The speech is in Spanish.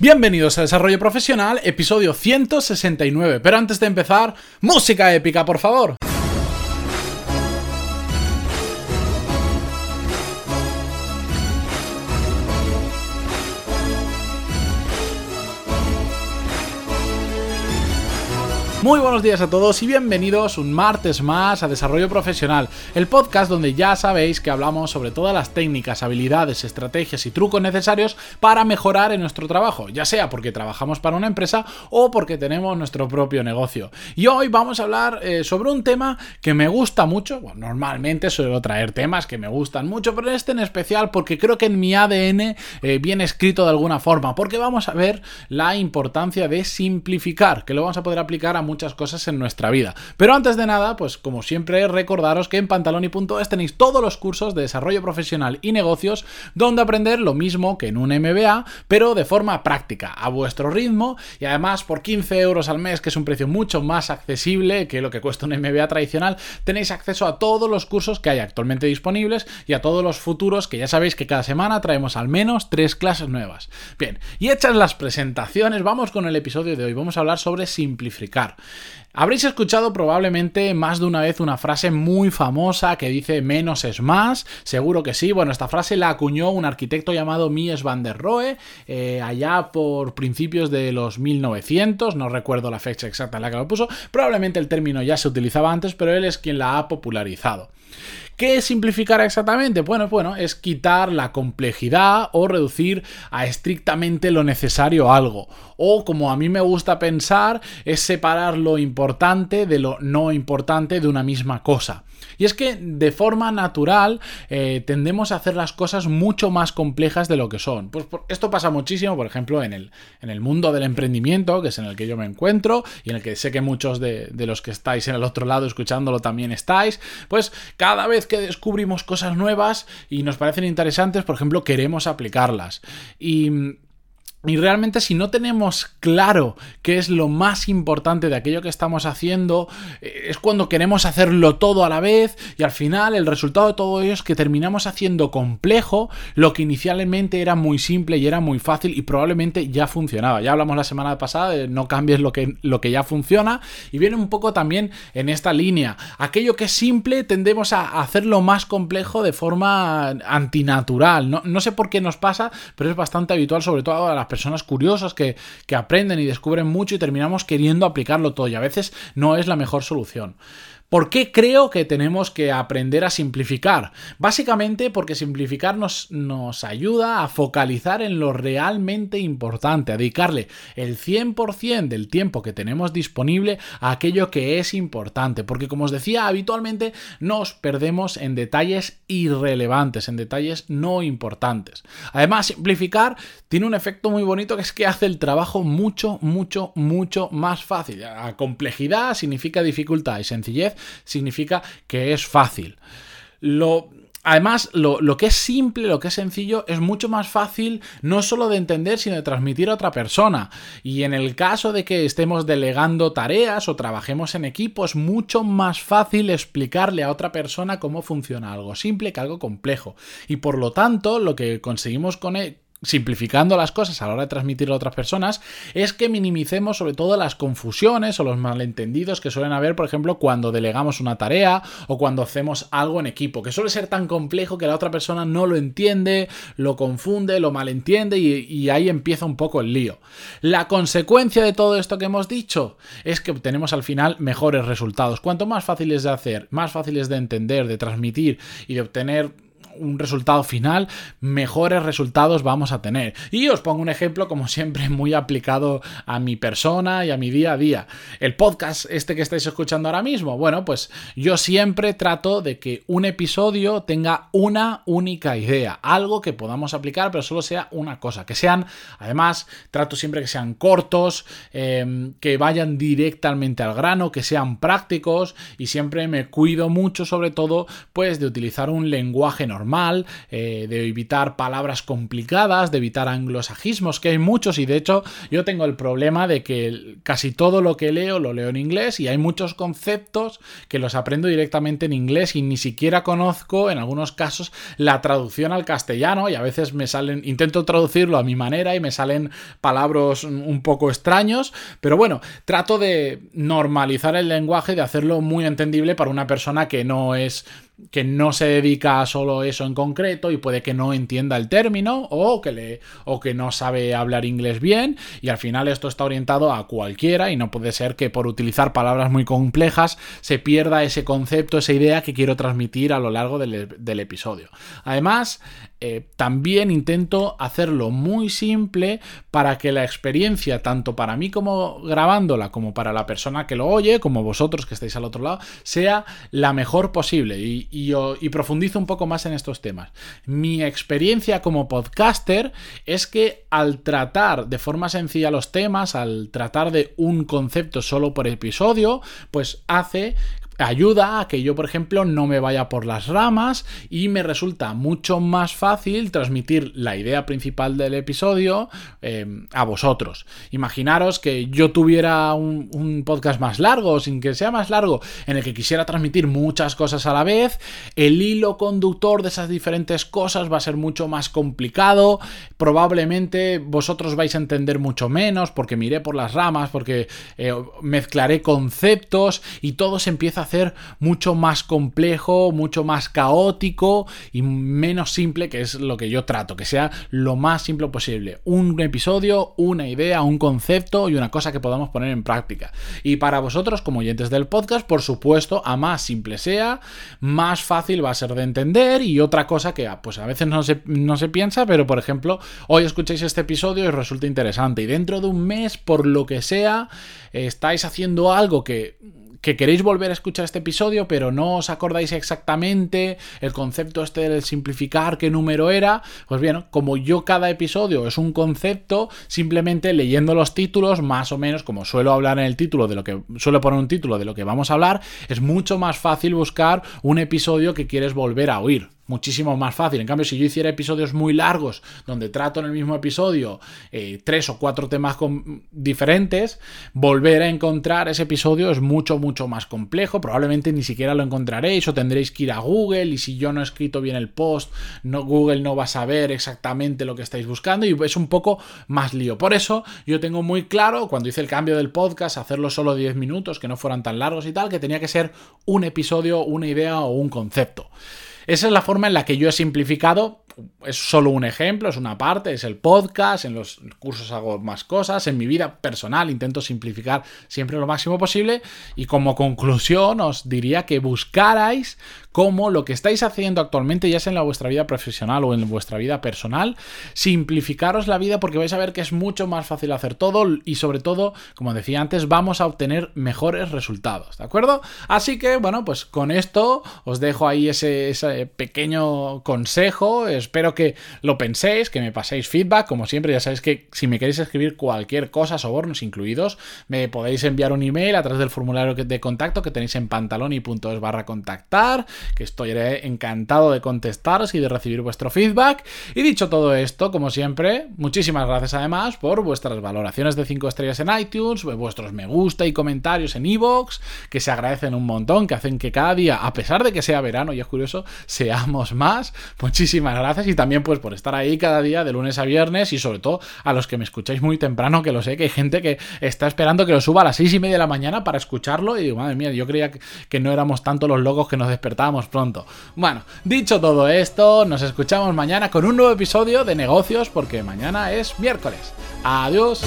Bienvenidos a Desarrollo Profesional, episodio 169. Pero antes de empezar, música épica, por favor. Muy buenos días a todos y bienvenidos un martes más a Desarrollo Profesional, el podcast donde ya sabéis que hablamos sobre todas las técnicas, habilidades, estrategias y trucos necesarios para mejorar en nuestro trabajo, ya sea porque trabajamos para una empresa o porque tenemos nuestro propio negocio. Y hoy vamos a hablar eh, sobre un tema que me gusta mucho, bueno, normalmente suelo traer temas que me gustan mucho, pero este en especial porque creo que en mi ADN eh, viene escrito de alguna forma, porque vamos a ver la importancia de simplificar, que lo vamos a poder aplicar a muchas cosas en nuestra vida. Pero antes de nada, pues como siempre, recordaros que en pantaloni.es tenéis todos los cursos de desarrollo profesional y negocios donde aprender lo mismo que en un MBA, pero de forma práctica, a vuestro ritmo y además por 15 euros al mes, que es un precio mucho más accesible que lo que cuesta un MBA tradicional, tenéis acceso a todos los cursos que hay actualmente disponibles y a todos los futuros que ya sabéis que cada semana traemos al menos tres clases nuevas. Bien, y hechas las presentaciones, vamos con el episodio de hoy. Vamos a hablar sobre simplificar. Habréis escuchado probablemente más de una vez una frase muy famosa que dice menos es más, seguro que sí. Bueno, esta frase la acuñó un arquitecto llamado Mies van der Rohe eh, allá por principios de los 1900, no recuerdo la fecha exacta en la que lo puso, probablemente el término ya se utilizaba antes, pero él es quien la ha popularizado. ¿Qué es simplificar exactamente? Bueno, bueno, es quitar la complejidad o reducir a estrictamente lo necesario algo. O como a mí me gusta pensar, es separar lo importante de lo no importante de una misma cosa. Y es que de forma natural eh, tendemos a hacer las cosas mucho más complejas de lo que son. Pues esto pasa muchísimo, por ejemplo, en el, en el mundo del emprendimiento, que es en el que yo me encuentro y en el que sé que muchos de, de los que estáis en el otro lado escuchándolo también estáis. Pues cada vez que descubrimos cosas nuevas y nos parecen interesantes, por ejemplo, queremos aplicarlas. Y y realmente si no tenemos claro qué es lo más importante de aquello que estamos haciendo, eh, es cuando queremos hacerlo todo a la vez y al final el resultado de todo ello es que terminamos haciendo complejo lo que inicialmente era muy simple y era muy fácil y probablemente ya funcionaba. Ya hablamos la semana pasada de no cambies lo que, lo que ya funciona y viene un poco también en esta línea. Aquello que es simple tendemos a hacerlo más complejo de forma antinatural. No, no sé por qué nos pasa, pero es bastante habitual sobre todo a las personas curiosas que, que aprenden y descubren mucho y terminamos queriendo aplicarlo todo y a veces no es la mejor solución. ¿Por qué creo que tenemos que aprender a simplificar? Básicamente porque simplificar nos, nos, ayuda a focalizar en lo realmente importante, a dedicarle el 100% del tiempo que tenemos disponible a aquello que es importante. Porque como os decía, habitualmente nos perdemos en detalles irrelevantes, en detalles no importantes. Además, simplificar tiene un efecto muy bonito que es que hace el trabajo mucho, mucho, mucho más fácil. La complejidad significa dificultad y sencillez significa que es fácil. Lo, Además, lo, que es simple, lo que es sencillo, es mucho más fácil no solo de entender, sino de transmitir a otra persona. Y en el caso de que estemos delegando tareas o trabajemos en equipo, es mucho más fácil explicarle a otra persona cómo funciona algo simple que algo complejo. Y por lo tanto, lo que conseguimos con, e, simplificando las cosas a la hora de transmitirlo a otras personas, es que minimicemos sobre todo las confusiones o los malentendidos que suelen haber, por ejemplo, cuando delegamos una tarea o cuando hacemos algo en equipo, que suele ser tan complejo que la otra persona no lo entiende, lo confunde, lo malentiende y, y ahí empieza un poco el lío. La consecuencia de todo esto que hemos dicho es que obtenemos al final mejores resultados. Cuanto más fáciles de hacer, más fáciles de entender, de transmitir y de obtener un resultado final, mejores resultados vamos a tener. Y os pongo un ejemplo, como siempre, muy aplicado a mi persona y a mi día a día. El podcast este que estáis escuchando ahora mismo, bueno, pues yo siempre trato de que un episodio tenga una única idea, algo que podamos aplicar, pero solo sea una cosa, que sean, además, trato siempre que sean cortos, em, que vayan directamente al grano, que sean prácticos y siempre me cuido mucho, sobre todo, pues de utilizar un lenguaje normal, eh, de evitar palabras complicadas, de evitar anglosajismos, que hay muchos y de hecho yo tengo el problema de que casi todo lo que leo lo leo en inglés y hay muchos conceptos que los aprendo directamente en inglés y ni siquiera conozco en algunos casos la traducción al castellano y a veces me salen, intento traducirlo a mi manera y me salen palabras un poco extraños, pero bueno, trato de normalizar el lenguaje, de hacerlo muy entendible para una persona que no es que no se dedica a solo eso en concreto y puede que no entienda el término o que, le, o que no sabe hablar inglés bien y al final esto está orientado a cualquiera y no puede ser que por utilizar palabras muy complejas se pierda ese concepto, esa idea que quiero transmitir a lo largo del, del episodio. Además, eh, también intento hacerlo muy simple para que la experiencia, tanto para mí como grabándola, como para la persona que lo oye, como vosotros que estáis al otro lado, sea la mejor posible. Y, y profundizo un poco más en estos temas. Mi experiencia como podcaster es que al tratar de forma sencilla los temas, al tratar de un concepto solo por episodio, pues hace ayuda a que yo, por ejemplo, no me vaya por las ramas y me resulta mucho más fácil transmitir la idea principal del episodio eh, a vosotros. Imaginaros que yo tuviera un, podcast más largo, sin que sea más largo, en el que quisiera transmitir muchas cosas a la vez, el hilo conductor de esas diferentes cosas va a ser mucho más complicado, probablemente vosotros vais a entender mucho menos porque miré por las ramas, porque eh, mezclaré conceptos y todo se empieza a hacer mucho más complejo, mucho más caótico y menos simple, que es lo que yo trato, que sea lo más simple posible. Un episodio, una idea, un concepto y una cosa que podamos poner en práctica. Y para vosotros, como oyentes del podcast, por supuesto, a más simple sea, más fácil va a ser de entender y otra cosa que pues a veces no se, no se piensa, pero por ejemplo, hoy escucháis este episodio y resulta interesante y dentro de un mes, por lo que sea, estáis haciendo algo que que queréis volver a escuchar este episodio, pero no os acordáis exactamente el concepto este del simplificar, qué número era, pues bien, como yo cada episodio es un concepto, simplemente leyendo los títulos, más o menos, como suelo hablar en el título de lo que suelo poner un título de lo que vamos a hablar, es mucho más fácil buscar un episodio que quieres volver a oír muchísimo más fácil. En cambio, si yo hiciera episodios muy largos, donde trato en el mismo episodio eh, tres o cuatro temas diferentes, volver a encontrar ese episodio es mucho, mucho más complejo. Probablemente ni siquiera lo encontraréis o tendréis que ir a Google y si yo no he escrito bien el post, no, Google no va a saber exactamente lo que estáis buscando y es un poco más lío. Por eso yo tengo muy claro, cuando hice el cambio del podcast, hacerlo solo 10 minutos, que no fueran tan largos y tal, que tenía que ser un episodio, una idea o un concepto. Esa es la forma en la que yo he simplificado es solo un ejemplo, es una parte, es el podcast, en los cursos hago más cosas, en mi vida personal intento simplificar siempre lo máximo posible y como conclusión os diría que buscarais cómo lo que estáis haciendo actualmente, ya sea en la vuestra vida profesional o en vuestra vida personal, simplificaros la vida porque vais a ver que es mucho más fácil hacer todo y sobre todo, como decía antes, vamos a obtener mejores resultados, ¿de acuerdo? Así que bueno, pues con esto os dejo ahí ese, ese pequeño consejo, espero que lo penséis, que me paséis feedback. Como siempre, ya sabéis que si me queréis escribir cualquier cosa, sobornos incluidos, me podéis enviar un email a través del formulario de contacto que tenéis en pantaloni.es barra contactar, que estoy encantado de contestaros y de recibir vuestro feedback. Y dicho todo esto, como siempre, muchísimas gracias además por vuestras valoraciones de 5 estrellas en iTunes, vuestros me gusta y comentarios en iVoox, que se agradecen un montón, que hacen que cada día, a pesar de que sea verano y es curioso, seamos más. Muchísimas gracias y también pues por estar ahí cada día de lunes a viernes y sobre todo a los que me escucháis muy temprano, que lo sé, que hay gente que está esperando que lo suba a las seis y media de la mañana para escucharlo y digo, madre mía, yo creía que no éramos tanto los locos que nos despertábamos pronto. Bueno, dicho todo esto, nos escuchamos mañana con un nuevo episodio de negocios porque mañana es miércoles. Adiós.